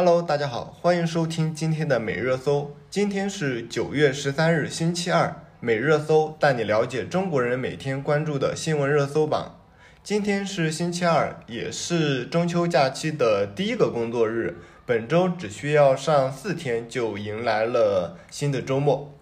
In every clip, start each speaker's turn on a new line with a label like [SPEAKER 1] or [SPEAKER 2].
[SPEAKER 1] Hello，大家好，欢迎收听今天的每热搜。今天是九月十三日，星期二。每热搜带你了解中国人每天关注的新闻热搜榜。今天是星期二，也是中秋假期的第一个工作日。本周只需要上四天，就迎来了新的周末。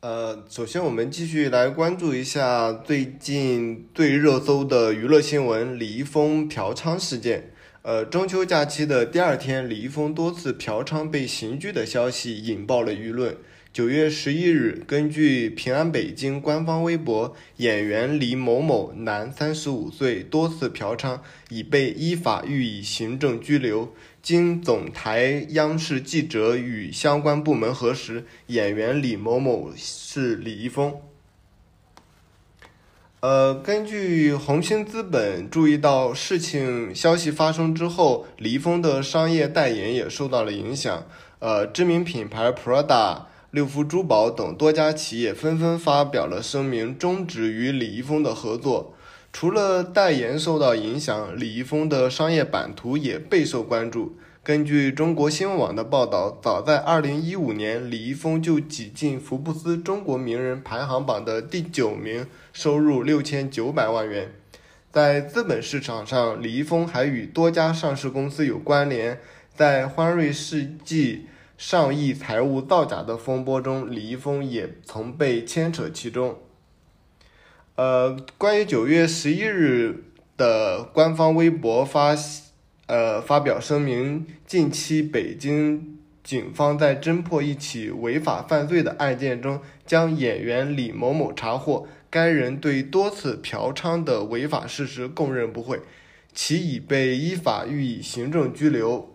[SPEAKER 1] 呃，首先我们继续来关注一下最近最热搜的娱乐新闻——李易峰嫖娼事件。呃，中秋假期的第二天，李易峰多次嫖娼被刑拘的消息引爆了舆论。九月十一日，根据平安北京官方微博，演员李某某，男，三十五岁，多次嫖娼，已被依法予以行政拘留。经总台央视记者与相关部门核实，演员李某某是李易峰。呃，根据红星资本注意到，事情消息发生之后，李易峰的商业代言也受到了影响。呃，知名品牌 Prada、六福珠宝等多家企业纷纷发表了声明，终止与李易峰的合作。除了代言受到影响，李易峰的商业版图也备受关注。根据中国新闻网的报道，早在2015年，李易峰就挤进福布斯中国名人排行榜的第九名，收入六千九百万元。在资本市场上，李易峰还与多家上市公司有关联。在欢瑞世纪上亿财务造假的风波中，李易峰也曾被牵扯其中。呃，关于九月十一日的官方微博发。呃，发表声明，近期北京警方在侦破一起违法犯罪的案件中，将演员李某某查获，该人对多次嫖娼的违法事实供认不讳，其已被依法予以行政拘留。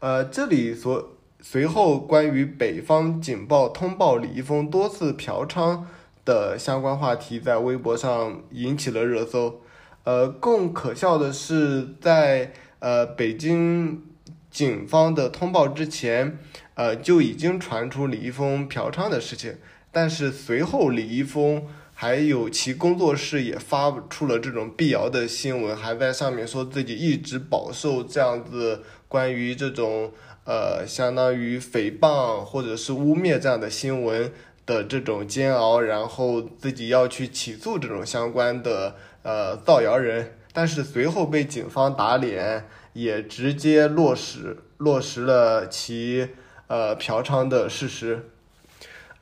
[SPEAKER 1] 呃，这里所随后关于北方警报通报李易峰多次嫖娼的相关话题，在微博上引起了热搜。呃，更可笑的是在。呃，北京警方的通报之前，呃就已经传出李易峰嫖娼的事情，但是随后李易峰还有其工作室也发出了这种辟谣的新闻，还在上面说自己一直饱受这样子关于这种呃相当于诽谤或者是污蔑这样的新闻的这种煎熬，然后自己要去起诉这种相关的呃造谣人。但是随后被警方打脸，也直接落实落实了其呃嫖娼的事实。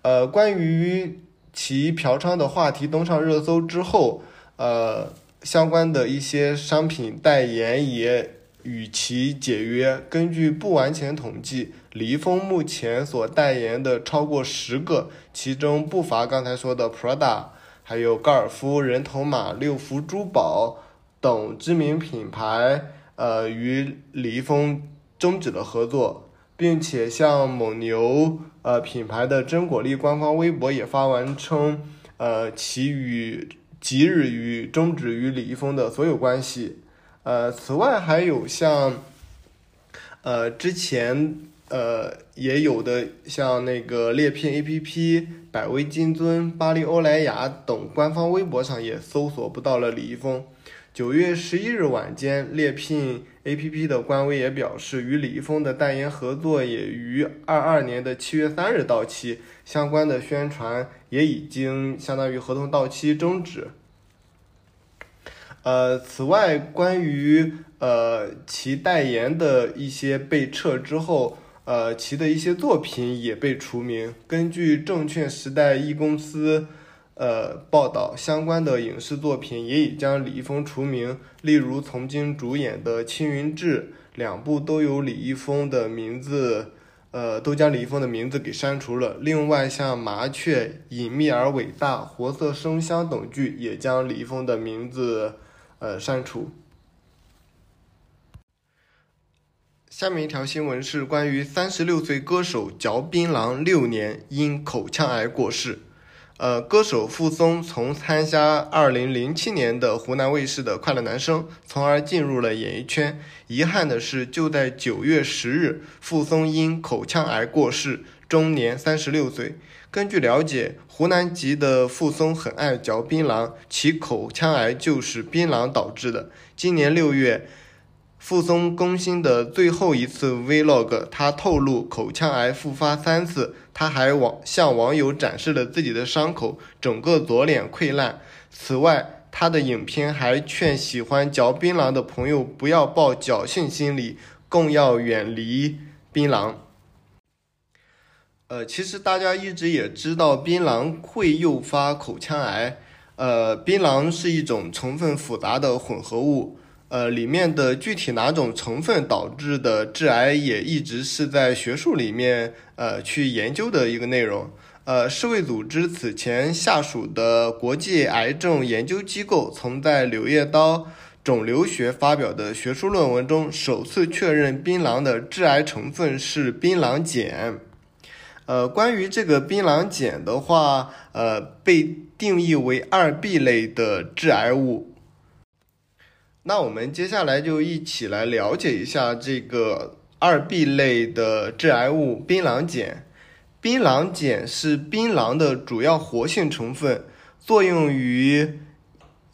[SPEAKER 1] 呃，关于其嫖娼的话题登上热搜之后，呃，相关的一些商品代言也与其解约。根据不完全统计，李易峰目前所代言的超过十个，其中不乏刚才说的 Prada，还有高尔夫、人头马、六福珠宝。等知名品牌，呃，与李易峰终止了合作，并且像蒙牛，呃，品牌的真果粒官方微博也发文称，呃，其与即日与终止与李易峰的所有关系。呃，此外还有像，呃，之前呃也有的像那个猎聘 A P P、百威金尊、巴黎欧莱雅等官方微博上也搜索不到了李易峰。九月十一日晚间，猎聘 APP 的官微也表示，与李易峰的代言合作也于二二年的七月三日到期，相关的宣传也已经相当于合同到期终止。呃，此外，关于呃其代言的一些被撤之后，呃其的一些作品也被除名。根据证券时代一公司。呃，报道相关的影视作品也已将李易峰除名，例如曾经主演的《青云志》，两部都有李易峰的名字，呃，都将李易峰的名字给删除了。另外，像《麻雀》《隐秘而伟大》《活色生香》等剧也将李易峰的名字，呃，删除。下面一条新闻是关于三十六岁歌手嚼槟榔六年因口腔癌过世。呃，歌手傅松从参加二零零七年的湖南卫视的《快乐男声》，从而进入了演艺圈。遗憾的是，就在九月十日，傅松因口腔癌过世，终年三十六岁。根据了解，湖南籍的傅松很爱嚼槟榔，其口腔癌就是槟榔导致的。今年六月，傅松更新的最后一次 Vlog，他透露口腔癌复发三次，他还网向网友展示了自己的伤口，整个左脸溃烂。此外，他的影片还劝喜欢嚼槟榔的朋友不要抱侥幸心理，更要远离槟榔。呃，其实大家一直也知道槟榔会诱发口腔癌。呃，槟榔是一种成分复杂的混合物。呃，里面的具体哪种成分导致的致癌，也一直是在学术里面呃去研究的一个内容。呃，世卫组织此前下属的国际癌症研究机构，曾在《柳叶刀肿瘤学》发表的学术论文中，首次确认槟榔的致癌成分是槟榔碱。呃，关于这个槟榔碱的话，呃，被定义为二 B 类的致癌物。那我们接下来就一起来了解一下这个二 B 类的致癌物槟榔碱。槟榔碱是槟榔的主要活性成分，作用于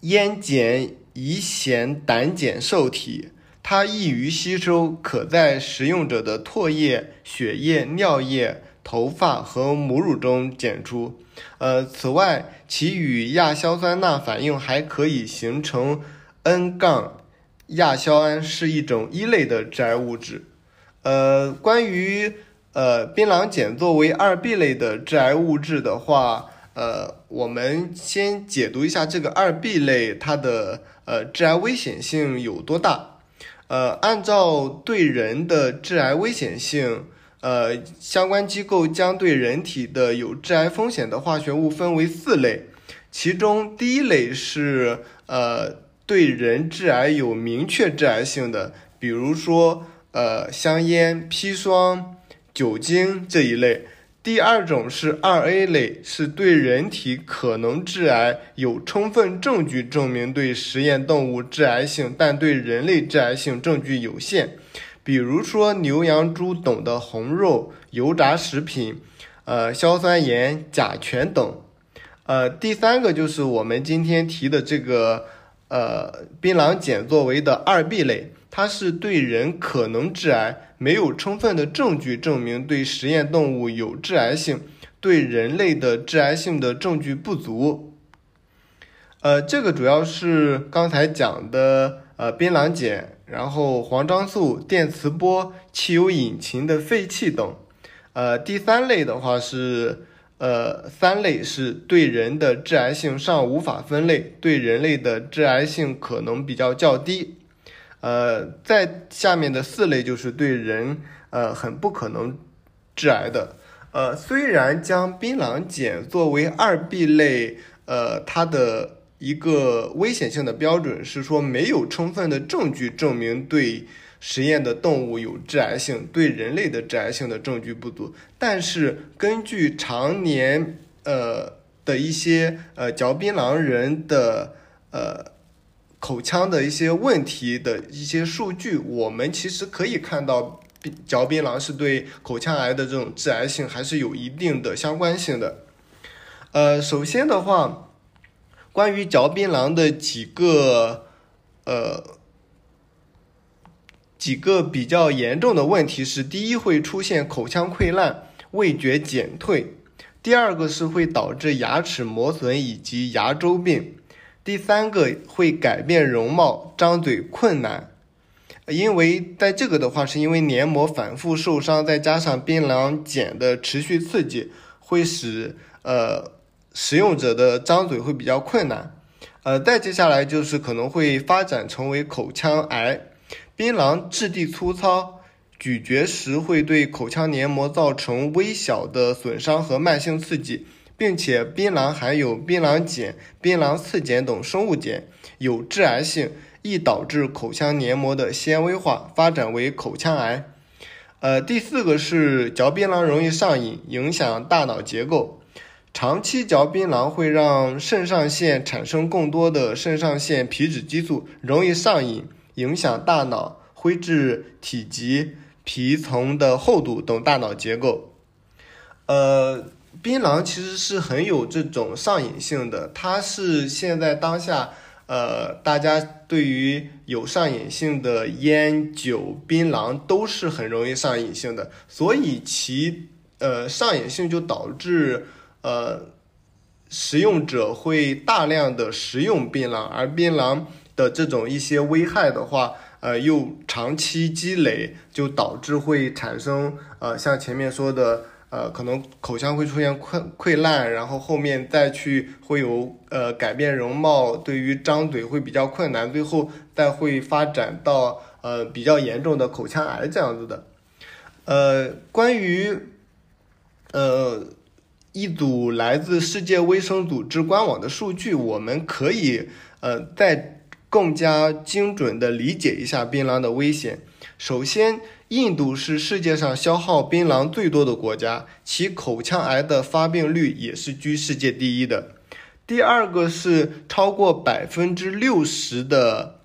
[SPEAKER 1] 烟碱乙酰胆碱受体，它易于吸收，可在食用者的唾液、血液、尿液、头发和母乳中检出。呃，此外，其与亚硝酸钠反应还可以形成。N- 杠亚硝胺是一种一类的致癌物质。呃，关于呃槟榔碱作为二 B 类的致癌物质的话，呃，我们先解读一下这个二 B 类它的呃致癌危险性有多大。呃，按照对人的致癌危险性，呃，相关机构将对人体的有致癌风险的化学物分为四类，其中第一类是呃。对人致癌有明确致癌性的，比如说呃香烟、砒霜、酒精这一类。第二种是二 A 类，是对人体可能致癌，有充分证据证明对实验动物致癌性，但对人类致癌性证据有限，比如说牛羊猪等的红肉、油炸食品、呃硝酸盐、甲醛等。呃，第三个就是我们今天提的这个。呃，槟榔碱作为的二 B 类，它是对人可能致癌，没有充分的证据证明对实验动物有致癌性，对人类的致癌性的证据不足。呃，这个主要是刚才讲的呃槟榔碱，然后黄樟素、电磁波、汽油引擎的废气等。呃，第三类的话是。呃，三类是对人的致癌性尚无法分类，对人类的致癌性可能比较较低。呃，在下面的四类就是对人呃很不可能致癌的。呃，虽然将槟榔碱作为二 B 类，呃，它的一个危险性的标准是说没有充分的证据证明对。实验的动物有致癌性，对人类的致癌性的证据不足。但是根据常年呃的一些呃嚼槟榔人的呃口腔的一些问题的一些数据，我们其实可以看到，嚼槟榔是对口腔癌的这种致癌性还是有一定的相关性的。呃，首先的话，关于嚼槟榔的几个呃。几个比较严重的问题是：第一，会出现口腔溃烂、味觉减退；第二个是会导致牙齿磨损以及牙周病；第三个会改变容貌、张嘴困难。因为在这个的话，是因为黏膜反复受伤，再加上槟榔碱的持续刺激，会使呃使用者的张嘴会比较困难。呃，再接下来就是可能会发展成为口腔癌。槟榔质地粗糙，咀嚼时会对口腔黏膜造成微小的损伤和慢性刺激，并且槟榔含有槟榔碱、槟榔次碱等生物碱，有致癌性，易导致口腔黏膜的纤维化，发展为口腔癌。呃，第四个是嚼槟榔容易上瘾，影响大脑结构。长期嚼槟榔会让肾上腺产生更多的肾上腺皮质激素，容易上瘾。影响大脑灰质体积、皮层的厚度等大脑结构。呃，槟榔其实是很有这种上瘾性的，它是现在当下呃，大家对于有上瘾性的烟酒槟榔都是很容易上瘾性的，所以其呃上瘾性就导致呃食用者会大量的食用槟榔，而槟榔的这种一些危害的话。呃，又长期积累，就导致会产生呃，像前面说的，呃，可能口腔会出现溃溃烂，然后后面再去会有呃改变容貌，对于张嘴会比较困难，最后再会发展到呃比较严重的口腔癌这样子的。呃，关于呃一组来自世界卫生组织官网的数据，我们可以呃在。更加精准地理解一下槟榔的危险。首先，印度是世界上消耗槟榔最多的国家，其口腔癌的发病率也是居世界第一的。第二个是超过百分之六十的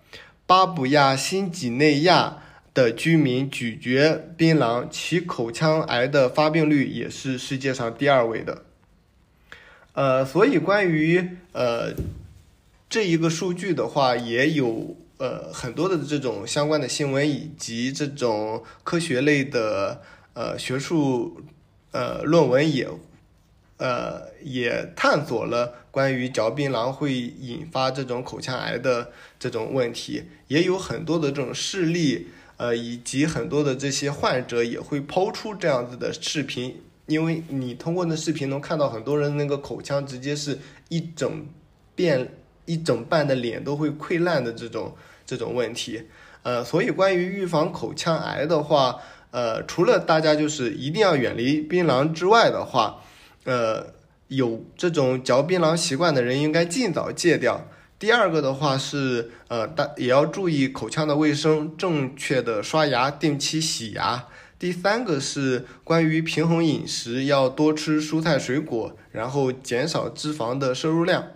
[SPEAKER 1] 巴布亚新几内亚的居民咀嚼槟榔，其口腔癌的发病率也是世界上第二位的。呃，所以关于呃。这一个数据的话，也有呃很多的这种相关的新闻，以及这种科学类的呃学术呃论文也呃也探索了关于嚼槟榔会引发这种口腔癌的这种问题，也有很多的这种事例，呃以及很多的这些患者也会抛出这样子的视频，因为你通过那视频能看到很多人那个口腔直接是一整变。一整半的脸都会溃烂的这种这种问题，呃，所以关于预防口腔癌的话，呃，除了大家就是一定要远离槟榔之外的话，呃，有这种嚼槟榔习惯的人应该尽早戒掉。第二个的话是，呃，大也要注意口腔的卫生，正确的刷牙，定期洗牙。第三个是关于平衡饮食，要多吃蔬菜水果，然后减少脂肪的摄入量。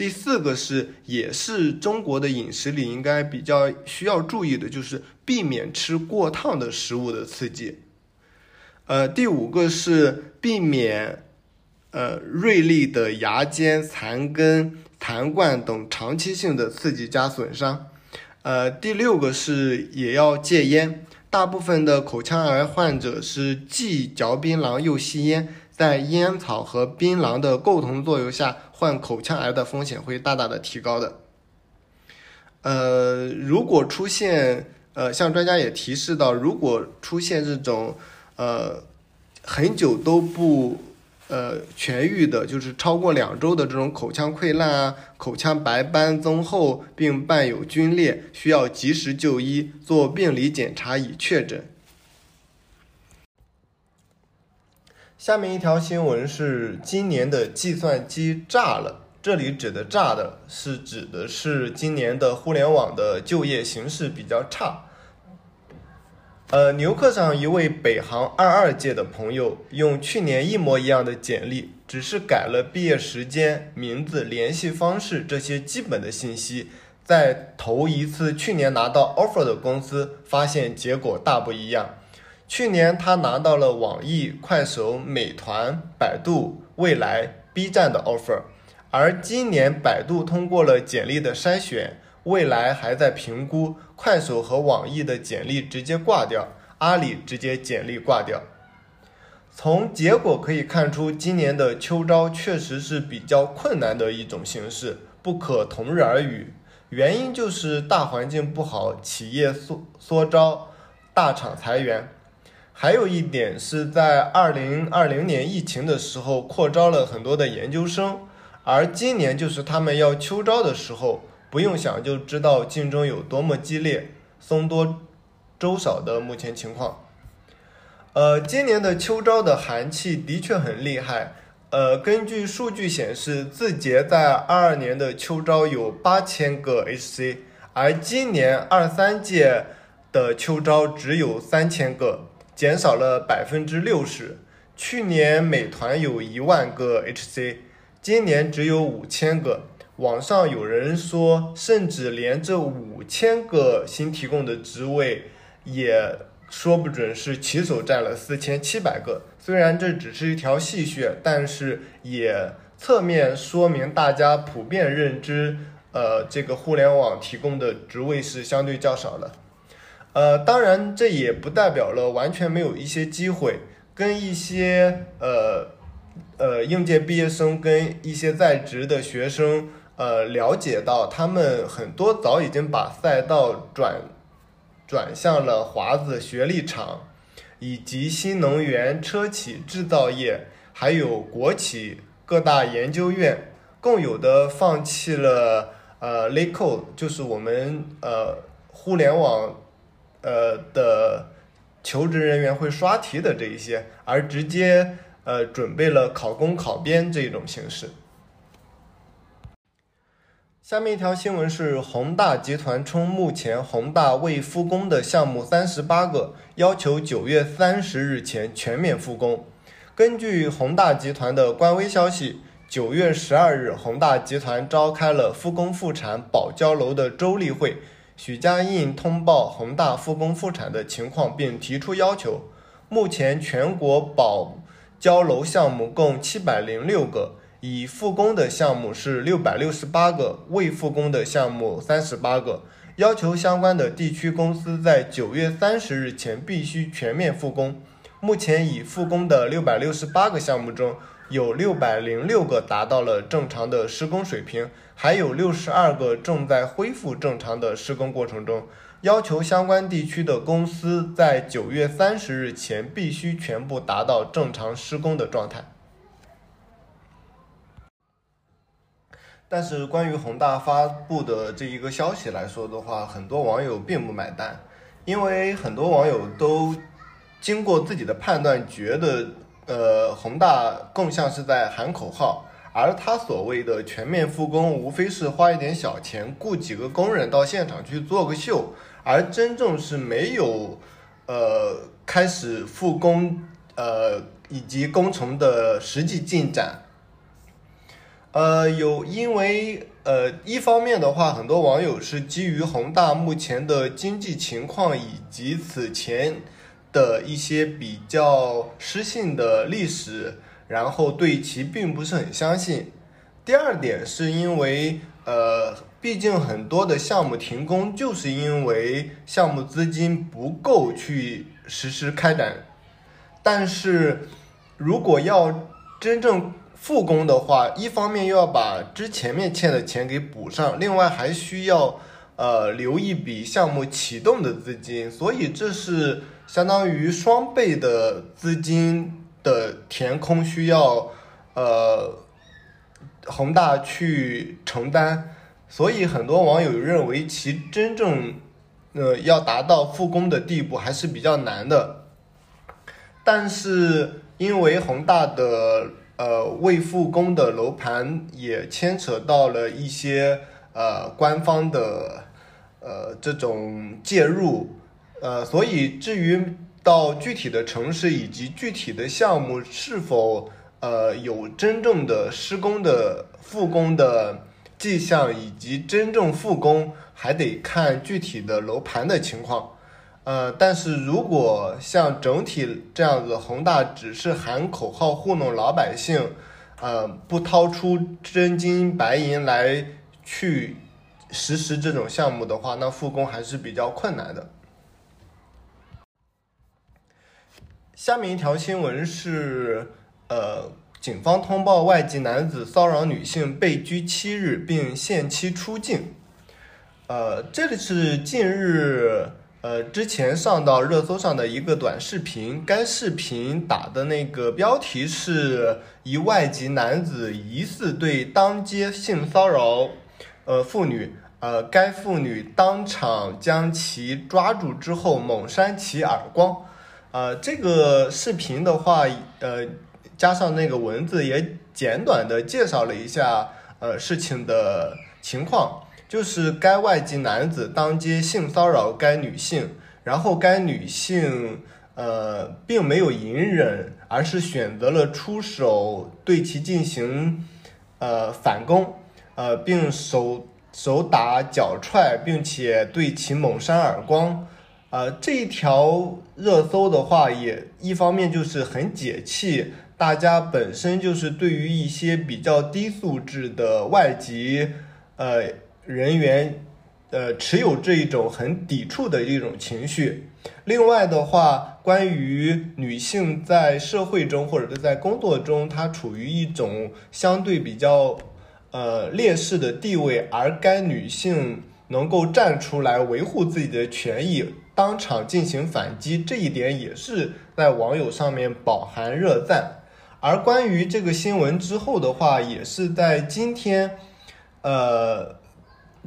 [SPEAKER 1] 第四个是，也是中国的饮食里应该比较需要注意的，就是避免吃过烫的食物的刺激。呃，第五个是避免呃锐利的牙尖、残根、残冠等长期性的刺激加损伤。呃，第六个是也要戒烟，大部分的口腔癌患者是既嚼槟榔又吸烟。在烟草和槟榔的共同作用下，患口腔癌的风险会大大的提高的。呃，如果出现，呃，像专家也提示到，如果出现这种，呃，很久都不，呃，痊愈的，就是超过两周的这种口腔溃烂啊，口腔白斑增厚并伴有皲裂，需要及时就医，做病理检查以确诊。下面一条新闻是今年的计算机炸了，这里指的炸的是指的是今年的互联网的就业形势比较差。呃，牛课上一位北航二二届的朋友用去年一模一样的简历，只是改了毕业时间、名字、联系方式这些基本的信息，在投一次去年拿到 offer 的公司，发现结果大不一样。去年他拿到了网易、快手、美团、百度、未来、B 站的 offer，而今年百度通过了简历的筛选，未来还在评估，快手和网易的简历直接挂掉，阿里直接简历挂掉。从结果可以看出，今年的秋招确实是比较困难的一种形式，不可同日而语。原因就是大环境不好，企业缩缩招，大厂裁员。还有一点是在二零二零年疫情的时候扩招了很多的研究生，而今年就是他们要秋招的时候，不用想就知道竞争有多么激烈，僧多粥少的目前情况。呃，今年的秋招的寒气的确很厉害。呃，根据数据显示，字节在二二年的秋招有八千个 HC，而今年二三届的秋招只有三千个。减少了百分之六十。去年美团有一万个 HC，今年只有五千个。网上有人说，甚至连这五千个新提供的职位，也说不准是骑手占了四千七百个。虽然这只是一条细穴，但是也侧面说明大家普遍认知，呃，这个互联网提供的职位是相对较少的。呃，当然这也不代表了完全没有一些机会，跟一些呃呃应届毕业生跟一些在职的学生呃了解到，他们很多早已经把赛道转转向了华子学历场，以及新能源车企制造业，还有国企各大研究院，更有的放弃了呃 l a c o 就是我们呃互联网。呃的求职人员会刷题的这一些，而直接呃准备了考公考编这种形式。下面一条新闻是宏大集团称，目前宏大未复工的项目三十八个，要求九月三十日前全面复工。根据宏大集团的官微消息，九月十二日，宏大集团召开了复工复产保交楼的周例会。许家印通报恒大复工复产的情况，并提出要求。目前全国保交楼项目共七百零六个，已复工的项目是六百六十八个，未复工的项目三十八个。要求相关的地区公司在九月三十日前必须全面复工。目前已复工的六百六十八个项目中，有六百零六个达到了正常的施工水平，还有六十二个正在恢复正常的施工过程中。要求相关地区的公司在九月三十日前必须全部达到正常施工的状态。但是，关于宏大发布的这一个消息来说的话，很多网友并不买单，因为很多网友都经过自己的判断，觉得。呃，宏大更像是在喊口号，而他所谓的全面复工，无非是花一点小钱，雇几个工人到现场去做个秀，而真正是没有呃开始复工呃以及工程的实际进展。呃，有因为呃一方面的话，很多网友是基于宏大目前的经济情况以及此前。的一些比较失信的历史，然后对其并不是很相信。第二点是因为，呃，毕竟很多的项目停工，就是因为项目资金不够去实施开展。但是，如果要真正复工的话，一方面又要把之前面欠的钱给补上，另外还需要呃留一笔项目启动的资金，所以这是。相当于双倍的资金的填空需要，呃，宏大去承担，所以很多网友认为其真正，呃，要达到复工的地步还是比较难的。但是因为宏大的呃未复工的楼盘也牵扯到了一些呃官方的呃这种介入。呃，所以至于到具体的城市以及具体的项目是否呃有真正的施工的复工的迹象，以及真正复工，还得看具体的楼盘的情况。呃，但是如果像整体这样子，恒大只是喊口号糊弄老百姓，呃，不掏出真金白银来去实施这种项目的话，那复工还是比较困难的。下面一条新闻是，呃，警方通报外籍男子骚扰女性被拘七日，并限期出境。呃，这里是近日，呃，之前上到热搜上的一个短视频。该视频打的那个标题是一外籍男子疑似对当街性骚扰，呃，妇女，呃，该妇女当场将其抓住之后猛扇其耳光。呃，这个视频的话，呃，加上那个文字也简短的介绍了一下，呃，事情的情况，就是该外籍男子当街性骚扰该女性，然后该女性呃并没有隐忍，而是选择了出手对其进行呃反攻，呃，并手手打脚踹，并且对其猛扇耳光。呃，这一条热搜的话，也一方面就是很解气，大家本身就是对于一些比较低素质的外籍，呃，人员，呃，持有这一种很抵触的一种情绪。另外的话，关于女性在社会中或者是在工作中，她处于一种相对比较呃劣势的地位，而该女性能够站出来维护自己的权益，当场进行反击，这一点也是在网友上面饱含热赞。而关于这个新闻之后的话，也是在今天，呃，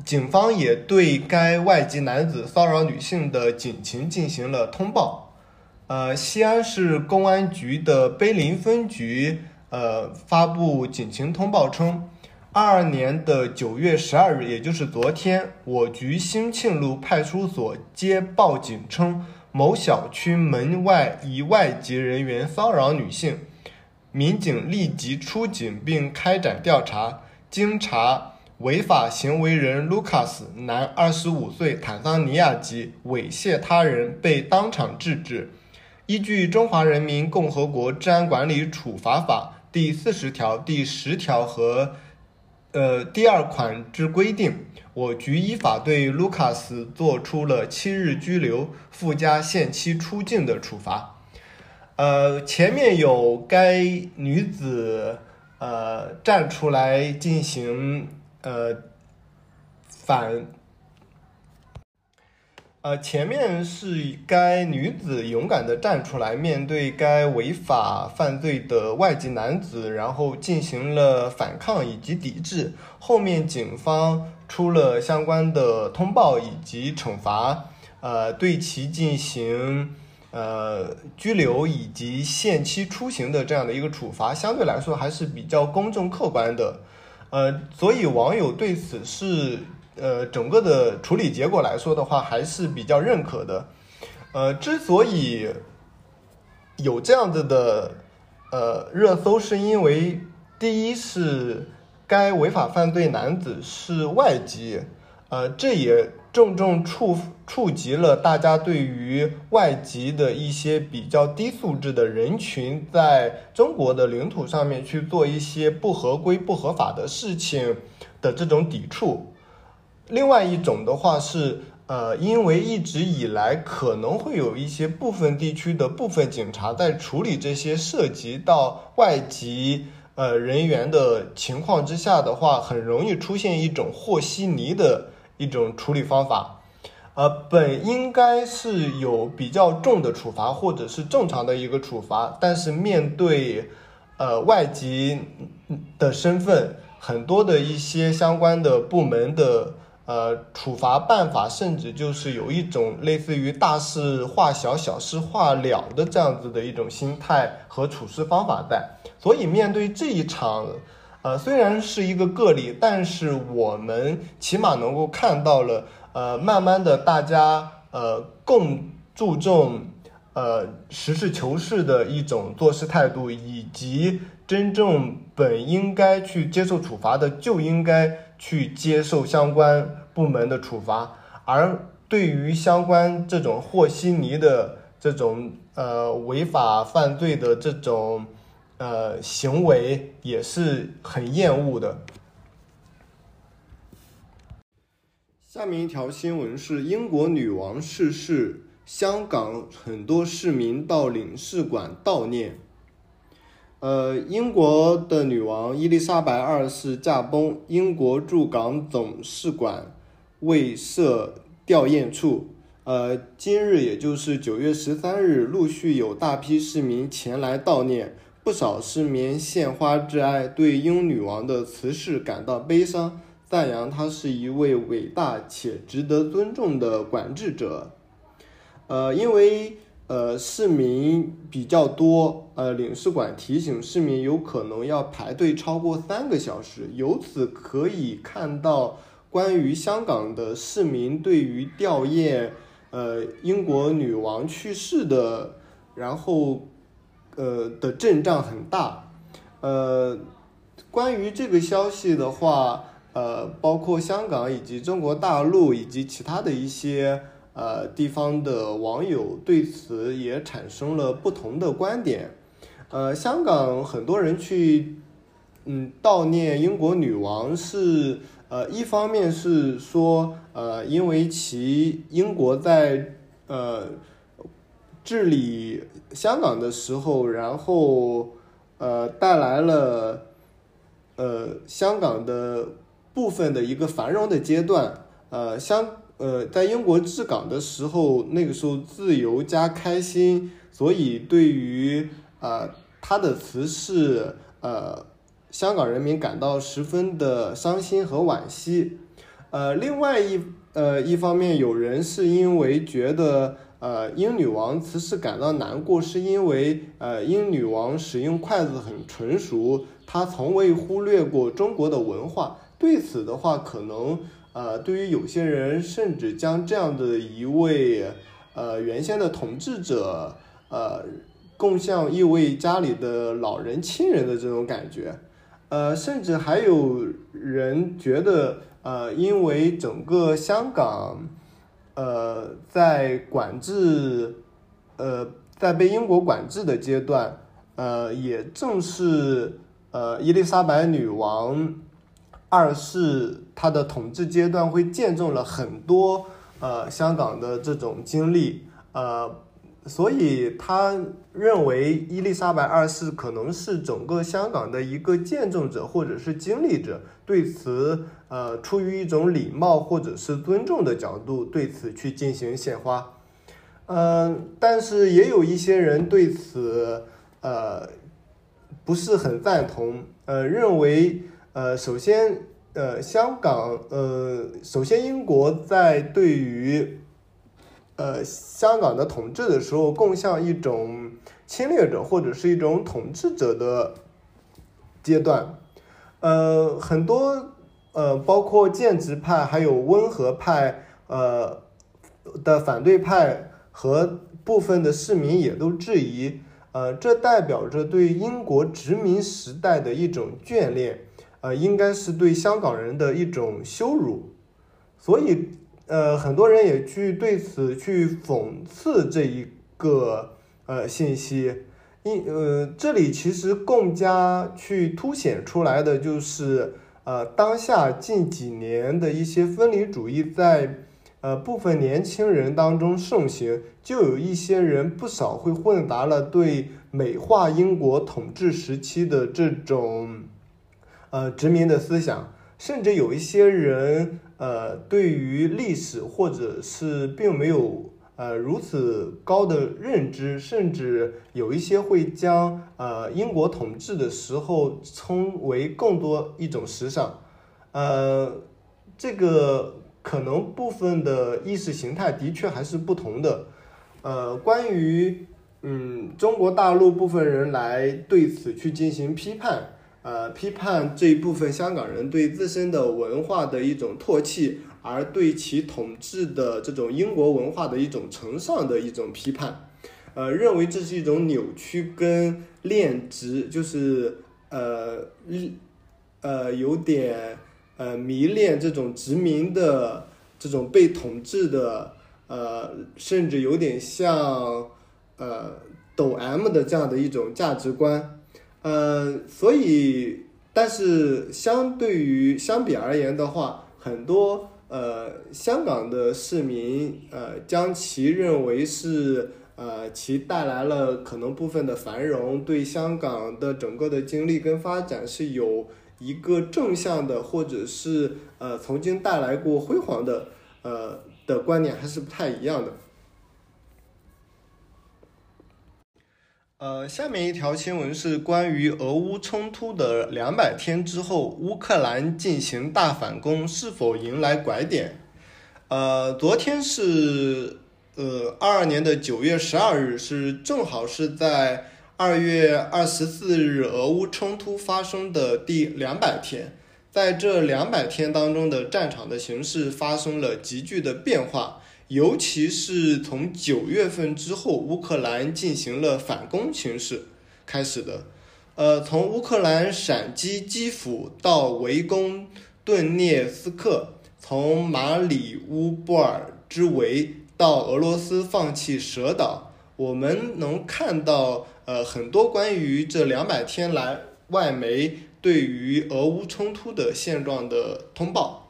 [SPEAKER 1] 警方也对该外籍男子骚扰女性的警情进行了通报。呃，西安市公安局的碑林分局呃发布警情通报称，二二年的九月十二日，也就是昨天，我局兴庆路派出所接报警称，某小区门外一外籍人员骚扰女性。民警立即出警并开展调查，经查，违法行为人 Lucas，，男，二十五岁，坦桑尼亚籍，猥亵他人，被当场制止。依据《中华人民共和国治安管理处罚法》第四十条、第十条和呃第二款之规定，我局依法对卢卡斯作出了七日拘留，附加限期出境的处罚。呃，前面有该女子呃站出来进行呃反，呃前面是该女子勇敢的站出来面对该违法犯罪的外籍男子，然后进行了反抗以及抵制，后面警方出了相关的通报以及惩罚，呃对其进行。呃，拘留以及限期出行的这样的一个处罚，相对来说还是比较公正客观的。呃，所以网友对此是呃整个的处理结果来说的话，还是比较认可的。呃，之所以有这样子的呃热搜，是因为第一是该违法犯罪男子是外籍，呃，这也。重重触触及了大家对于外籍的一些比较低素质的人群在中国的领土上面去做一些不合规、不合法的事情的这种抵触。另外一种的话是，呃，因为一直以来可能会有一些部分地区的部分警察在处理这些涉及到外籍呃人员的情况之下的话，很容易出现一种和稀泥的。一种处理方法，呃，本应该是有比较重的处罚，或者是正常的一个处罚，但是面对呃外籍的身份，很多的一些相关的部门的呃处罚办法，甚至就是有一种类似于大事化小、小事化了的这样子的一种心态和处事方法在，所以面对这一场。呃，虽然是一个个例，但是我们起码能够看到了，呃，慢慢的大家呃更注重呃实事求是的一种做事态度，以及真正本应该去接受处罚的就应该去接受相关部门的处罚，而对于相关这种和稀泥的这种呃违法犯罪的这种。呃，行为也是很厌恶的。下面一条新闻是英国女王逝世，香港很多市民到领事馆悼念。呃，英国的女王伊丽莎白二世驾崩，英国驻港总使馆未设吊唁处。呃，今日也就是九月十三日，陆续有大批市民前来悼念。不少市民献花致哀，对英女王的辞世感到悲伤，赞扬她是一位伟大且值得尊重的管制者。呃，因为呃市民比较多，呃领事馆提醒市民有可能要排队超过三个小时。由此可以看到，关于香港的市民对于吊唁呃英国女王去世的，然后。呃的阵仗很大，呃，关于这个消息的话，呃，包括香港以及中国大陆以及其他的一些呃地方的网友对此也产生了不同的观点。呃，香港很多人去嗯悼念英国女王是呃，一方面是说，呃，因为其英国在呃治理香港的时候，然后呃带来了呃香港的部分的一个繁荣的阶段，呃香呃在英国治港的时候，那个时候自由加开心，所以对于啊他的辞世，呃。香港人民感到十分的伤心和惋惜，呃，另外一呃一方面，有人是因为觉得呃英女王辞世感到难过，是因为呃英女王使用筷子很纯熟，她从未忽略过中国的文化。对此的话，可能呃对于有些人，甚至将这样的一位呃原先的统治者呃共向一位家里的老人亲人的这种感觉。呃，甚至还有人觉得，呃，因为整个香港，呃，在管制，呃，在被英国管制的阶段，呃，也正是呃伊丽莎白女王二世他的统治阶段，会见证了很多呃香港的这种经历，呃。所以他认为伊丽莎白二世可能是整个香港的一个见证者或者是经历者，对此，呃，出于一种礼貌或者是尊重的角度，对此去进行献花。嗯，但是也有一些人对此，呃，不是很赞同，呃，认为，呃，首先，呃，香港，呃，首先英国在对于。呃，香港的统治的时候，更像一种侵略者或者是一种统治者的阶段。呃，很多呃，包括建制派还有温和派呃的反对派和部分的市民也都质疑，呃，这代表着对英国殖民时代的一种眷恋，呃，应该是对香港人的一种羞辱，所以。呃，很多人也去对此去讽刺这一个呃信息，因呃这里其实更加去凸显出来的就是呃当下近几年的一些分离主义在呃部分年轻人当中盛行，就有一些人不少会混杂了对美化英国统治时期的这种呃殖民的思想，甚至有一些人。呃，对于历史或者是并没有呃如此高的认知，甚至有一些会将呃英国统治的时候称为更多一种时尚，呃，这个可能部分的意识形态的确还是不同的，呃，关于嗯中国大陆部分人来对此去进行批判。呃，批判这一部分香港人对自身的文化的一种唾弃，而对其统治的这种英国文化的一种崇尚的一种批判，呃，认为这是一种扭曲跟恋殖，就是呃，呃，有点呃迷恋这种殖民的这种被统治的，呃，甚至有点像呃抖 M 的这样的一种价值观。呃，所以，但是相对于相比而言的话，很多呃香港的市民呃将其认为是呃其带来了可能部分的繁荣，对香港的整个的经历跟发展是有一个正向的，或者是呃曾经带来过辉煌的呃的观念还是不太一样的。呃，下面一条新闻是关于俄乌冲突的两百天之后，乌克兰进行大反攻是否迎来拐点？呃，昨天是呃二二年的九月十二日，是正好是在二月二十四日俄乌冲突发生的第两百天，在这两百天当中的战场的形势发生了急剧的变化。尤其是从九月份之后，乌克兰进行了反攻形势开始的。呃，从乌克兰闪击基辅到围攻顿涅斯克，从马里乌波尔之围到俄罗斯放弃蛇岛，我们能看到呃很多关于这两百天来外媒对于俄乌冲突的现状的通报。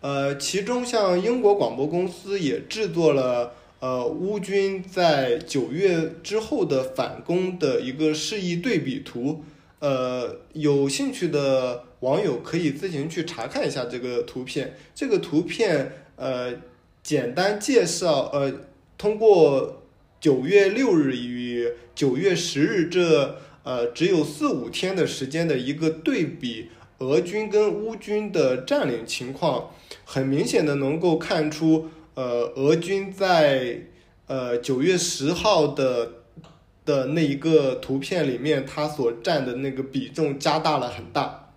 [SPEAKER 1] 呃，其中像英国广播公司也制作了呃乌军在九月之后的反攻的一个示意对比图，呃，有兴趣的网友可以自行去查看一下这个图片。这个图片呃，简单介绍呃，通过九月六日与九月十日这呃只有四五天的时间的一个对比。俄军跟乌军的占领情况，很明显的能够看出，呃，俄军在呃九月十号的的那一个图片里面，它所占的那个比重加大了很大。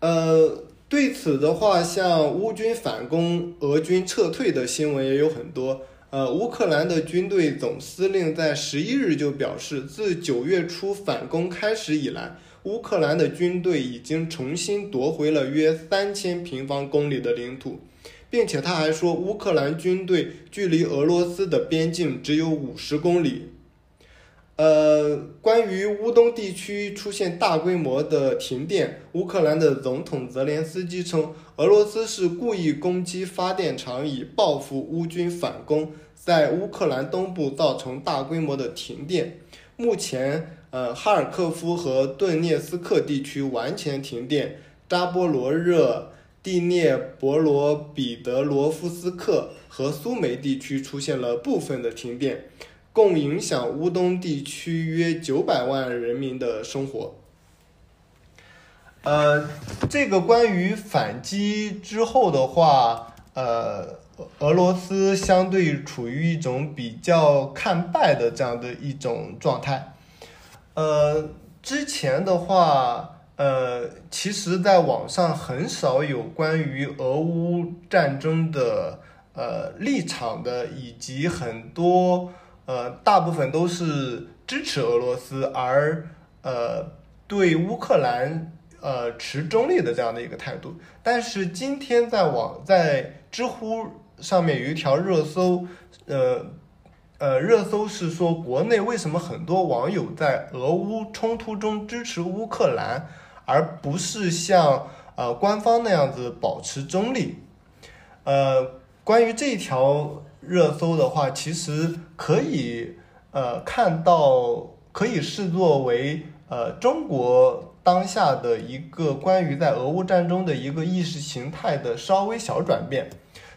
[SPEAKER 1] 呃，对此的话，像乌军反攻、俄军撤退的新闻也有很多。呃，乌克兰的军队总司令在十一日就表示，自九月初反攻开始以来。乌克兰的军队已经重新夺回了约三千平方公里的领土，并且他还说，乌克兰军队距离俄罗斯的边境只有五十公里。呃，关于乌东地区出现大规模的停电，乌克兰的总统泽连斯基称，俄罗斯是故意攻击发电厂，以报复乌军反攻，在乌克兰东部造成大规模的停电。目前。呃，哈尔科夫和顿涅斯克地区完全停电，扎波罗热、第聂伯罗彼得罗夫斯克和苏梅地区出现了部分的停电，共影响乌东地区约九百万人民的生活。呃，这个关于反击之后的话，呃，俄罗斯相对处于一种比较看败的这样的一种状态。呃，之前的话，呃，其实在网上很少有关于俄乌战争的呃立场的，以及很多呃大部分都是支持俄罗斯，而呃对乌克兰呃持中立的这样的一个态度。但是今天在网在知乎上面有一条热搜，呃。呃，热搜是说国内为什么很多网友在俄乌冲突中支持乌克兰，而不是像呃官方那样子保持中立？呃，关于这条热搜的话，其实可以呃看到，可以视作为呃中国当下的一个关于在俄乌战争的一个意识形态的稍微小转变。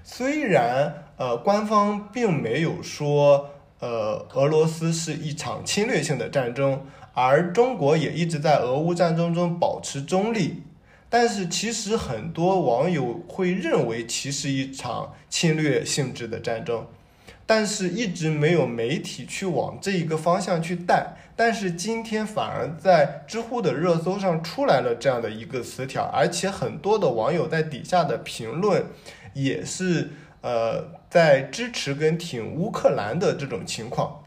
[SPEAKER 1] 虽然呃官方并没有说。呃，俄罗斯是一场侵略性的战争，而中国也一直在俄乌战争中保持中立。但是，其实很多网友会认为其是一场侵略性质的战争，但是一直没有媒体去往这一个方向去带。但是今天反而在知乎的热搜上出来了这样的一个词条，而且很多的网友在底下的评论也是。呃，在支持跟挺乌克兰的这种情况，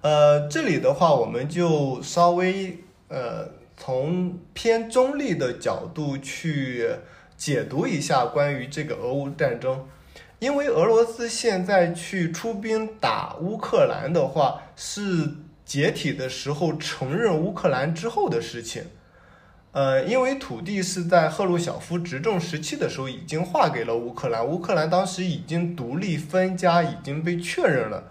[SPEAKER 1] 呃，这里的话，我们就稍微呃从偏中立的角度去解读一下关于这个俄乌战争，因为俄罗斯现在去出兵打乌克兰的话，是解体的时候承认乌克兰之后的事情。呃，因为土地是在赫鲁晓夫执政时期的时候已经划给了乌克兰，乌克兰当时已经独立分家，已经被确认了。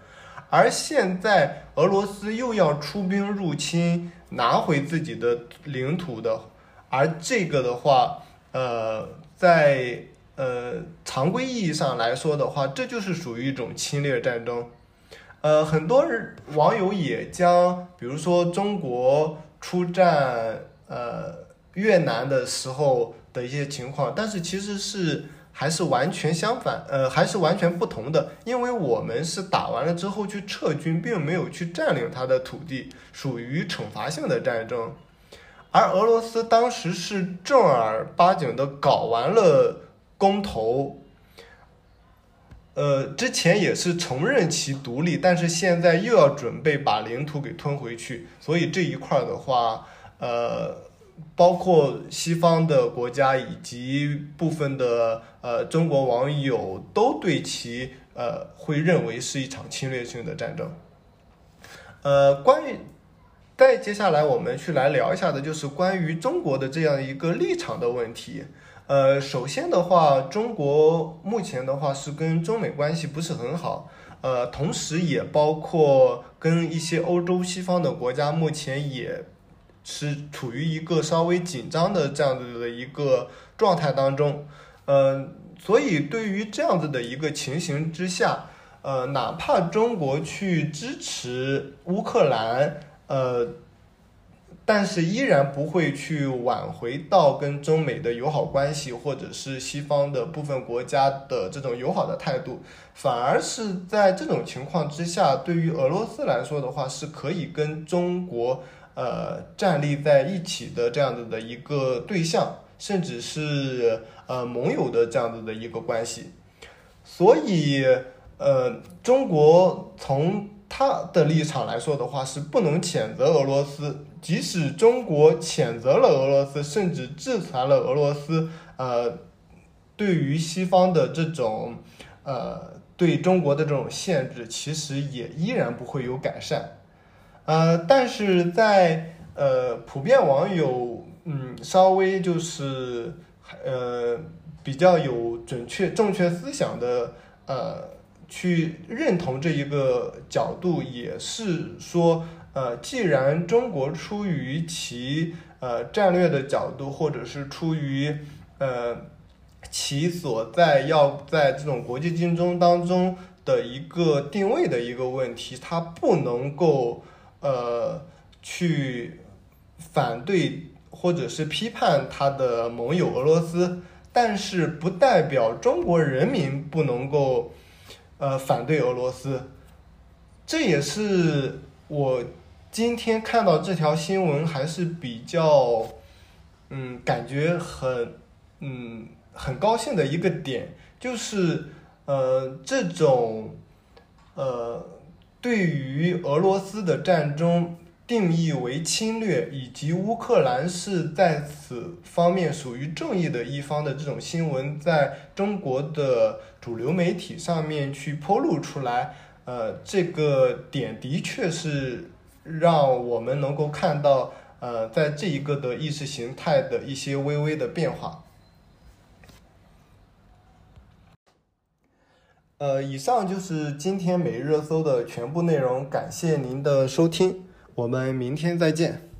[SPEAKER 1] 而现在俄罗斯又要出兵入侵，拿回自己的领土的，而这个的话，呃，在呃常规意义上来说的话，这就是属于一种侵略战争。呃，很多人网友也将，比如说中国出战，呃。越南的时候的一些情况，但是其实是还是完全相反，呃，还是完全不同的。因为我们是打完了之后去撤军，并没有去占领他的土地，属于惩罚性的战争。而俄罗斯当时是正儿八经的搞完了公投，呃，之前也是承认其独立，但是现在又要准备把领土给吞回去，所以这一块的话，呃。包括西方的国家以及部分的呃中国网友都对其呃会认为是一场侵略性的战争。呃，关于再接下来我们去来聊一下的，就是关于中国的这样一个立场的问题。呃，首先的话，中国目前的话是跟中美关系不是很好，呃，同时也包括跟一些欧洲西方的国家目前也是处于一个稍微紧张的这样子的一个状态当中，呃，所以对于这样子的一个情形之下，呃，哪怕中国去支持乌克兰，呃。但是依然不会去挽回到跟中美的友好关系，或者是西方的部分国家的这种友好的态度，反而是在这种情况之下，对于俄罗斯来说的话，是可以跟中国呃站立在一起的这样子的一个对象，甚至是呃盟友的这样子的一个关系。所以呃，中国从他的立场来说的话，是不能谴责俄罗斯。即使中国谴责了俄罗斯，甚至制裁了俄罗斯，呃，对于西方的这种，呃，对中国的这种限制，其实也依然不会有改善。呃，但是在呃普遍网友，嗯，稍微就是呃比较有准确正确思想的，呃，去认同这一个角度，也是说。呃，既然中国出于其呃战略的角度，或者是出于呃其所在要在这种国际竞争当中的一个定位的一个问题，它不能够呃去反对或者是批判他的盟友俄罗斯，但是不代表中国人民不能够呃反对俄罗斯，这也是我。今天看到这条新闻还是比较，嗯，感觉很，嗯，很高兴的一个点，就是，呃，这种，呃，对于俄罗斯的战争定义为侵略，以及乌克兰是在此方面属于正义的一方的这种新闻，在中国的主流媒体上面去披露出来，呃，这个点的确是。让我们能够看到，呃，在这一个的意识形态的一些微微的变化。呃，以上就是今天每日热搜的全部内容，感谢您的收听，我们明天再见。